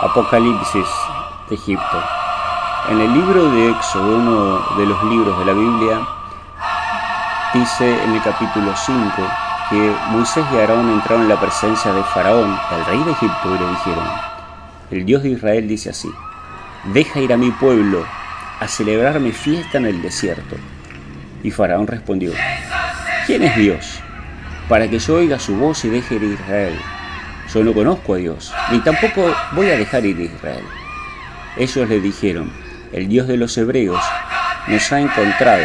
Apocalipsis de Egipto. En el libro de Éxodo, uno de los libros de la Biblia, dice en el capítulo 5 que Moisés y Aarón entraron en la presencia de Faraón, el rey de Egipto, y le dijeron, el Dios de Israel dice así, deja ir a mi pueblo a celebrar mi fiesta en el desierto. Y Faraón respondió, ¿quién es Dios? Para que yo oiga su voz y deje ir a Israel. Yo no conozco a Dios, ni tampoco voy a dejar ir a Israel. Ellos le dijeron, el Dios de los hebreos nos ha encontrado.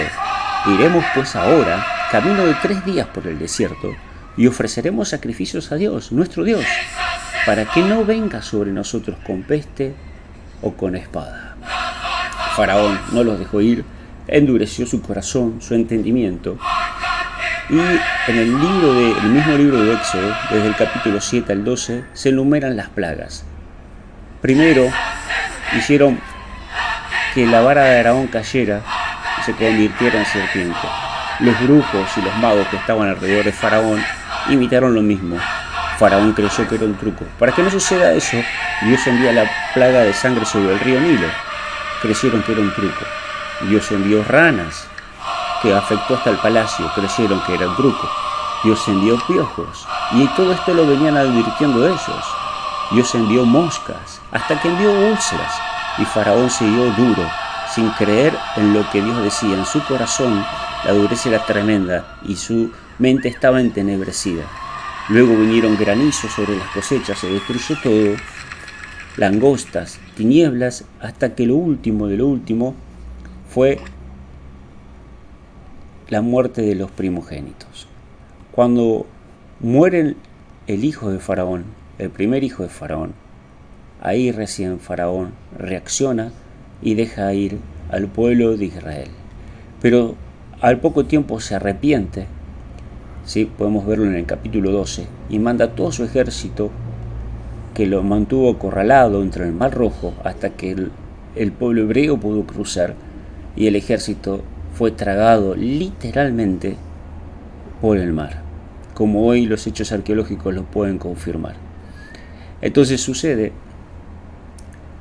Iremos pues ahora, camino de tres días por el desierto, y ofreceremos sacrificios a Dios, nuestro Dios, para que no venga sobre nosotros con peste o con espada. Faraón no los dejó ir, endureció su corazón, su entendimiento, y en el, libro de, mismo libro de Éxodo, desde el capítulo 7 al 12, se enumeran las plagas. Primero, hicieron que la vara de Araón cayera y se convirtiera en serpiente. Los brujos y los magos que estaban alrededor de Faraón imitaron lo mismo. Faraón creyó que era un truco. Para que no suceda eso, Dios envía la plaga de sangre sobre el río Nilo. Creyeron que era un truco. Dios envió ranas que afectó hasta el palacio, creyeron que era un truco. Dios envió piojos, y todo esto lo venían advirtiendo ellos. Dios envió moscas, hasta que envió úlceras, y Faraón siguió duro, sin creer en lo que Dios decía. En su corazón la dureza era tremenda y su mente estaba entenebrecida. Luego vinieron granizos sobre las cosechas, se destruyó todo, langostas, tinieblas, hasta que lo último de lo último fue la muerte de los primogénitos. Cuando muere el hijo de Faraón, el primer hijo de Faraón, ahí recién Faraón reacciona y deja ir al pueblo de Israel. Pero al poco tiempo se arrepiente, ¿sí? podemos verlo en el capítulo 12, y manda todo su ejército que lo mantuvo acorralado entre el Mar Rojo hasta que el, el pueblo hebreo pudo cruzar y el ejército fue tragado literalmente por el mar, como hoy los hechos arqueológicos lo pueden confirmar. Entonces sucede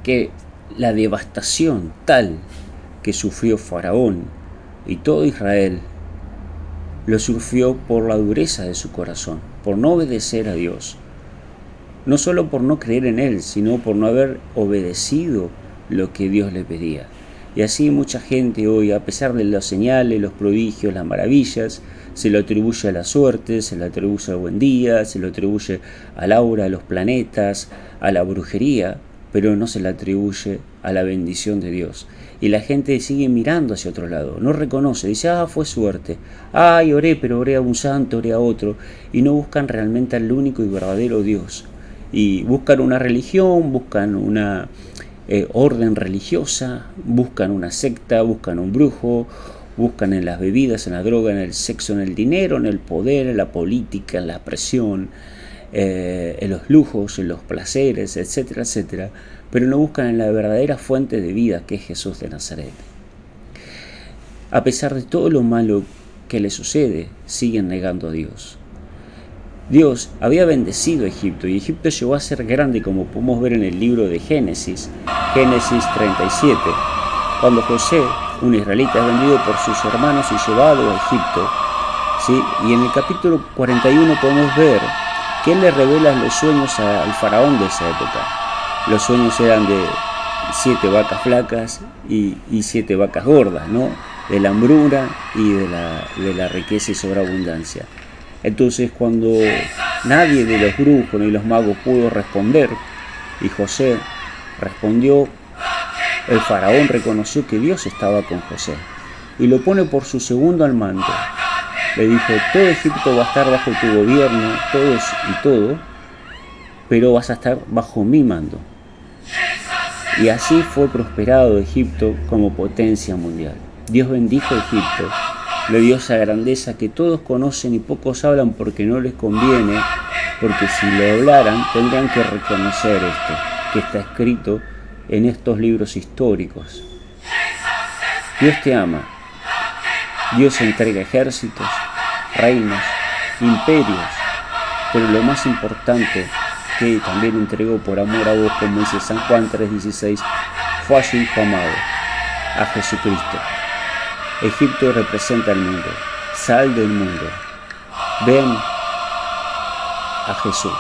que la devastación tal que sufrió Faraón y todo Israel lo sufrió por la dureza de su corazón, por no obedecer a Dios. No solo por no creer en Él, sino por no haber obedecido lo que Dios le pedía. Y así mucha gente hoy, a pesar de los señales, los prodigios, las maravillas, se lo atribuye a la suerte, se lo atribuye al buen día, se lo atribuye al aura, a los planetas, a la brujería, pero no se le atribuye a la bendición de Dios. Y la gente sigue mirando hacia otro lado, no reconoce, dice, ah, fue suerte, ay, oré, pero oré a un santo, oré a otro, y no buscan realmente al único y verdadero Dios. Y buscan una religión, buscan una eh, orden religiosa, buscan una secta, buscan un brujo, buscan en las bebidas, en la droga, en el sexo, en el dinero, en el poder, en la política, en la presión, eh, en los lujos, en los placeres, etcétera, etcétera, pero no buscan en la verdadera fuente de vida que es Jesús de Nazaret. A pesar de todo lo malo que le sucede, siguen negando a Dios. Dios había bendecido a Egipto y Egipto llegó a ser grande como podemos ver en el libro de Génesis, Génesis 37, cuando José, un israelita, es vendido por sus hermanos y llevado a Egipto. ¿sí? Y en el capítulo 41 podemos ver que él le revela los sueños al faraón de esa época. Los sueños eran de siete vacas flacas y, siete vacas gordas, ¿no? de la hambruna y de la, de la riqueza y sobreabundancia. Entonces cuando nadie de los brujos ni los magos pudo responder, y José respondió, el faraón reconoció que Dios estaba con José y lo pone por su segundo al mando. Le dijo, todo Egipto va a estar bajo tu gobierno, todos y todo, pero vas a estar bajo mi mando. Y así fue prosperado Egipto como potencia mundial. Dios bendijo Egipto le dio esa grandeza que todos conocen y pocos hablan porque no les conviene, porque si lo hablaran tendrían que reconocer esto, que está escrito en estos libros históricos. Dios te ama. Dios entrega ejércitos, reinos, imperios, pero lo más importante, que también entregó por amor a vos, como dice San Juan 3:16, fue a su Hijo amado, a Jesucristo. Egipto representa el mundo, sal del mundo, ven a Jesús.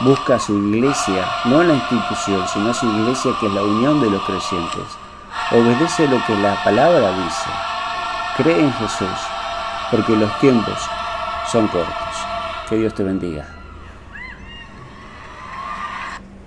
Busca su iglesia, no la institución, sino su iglesia que es la unión de los creyentes. Obedece lo que la palabra dice. Cree en Jesús, porque los tiempos son cortos. Que Dios te bendiga.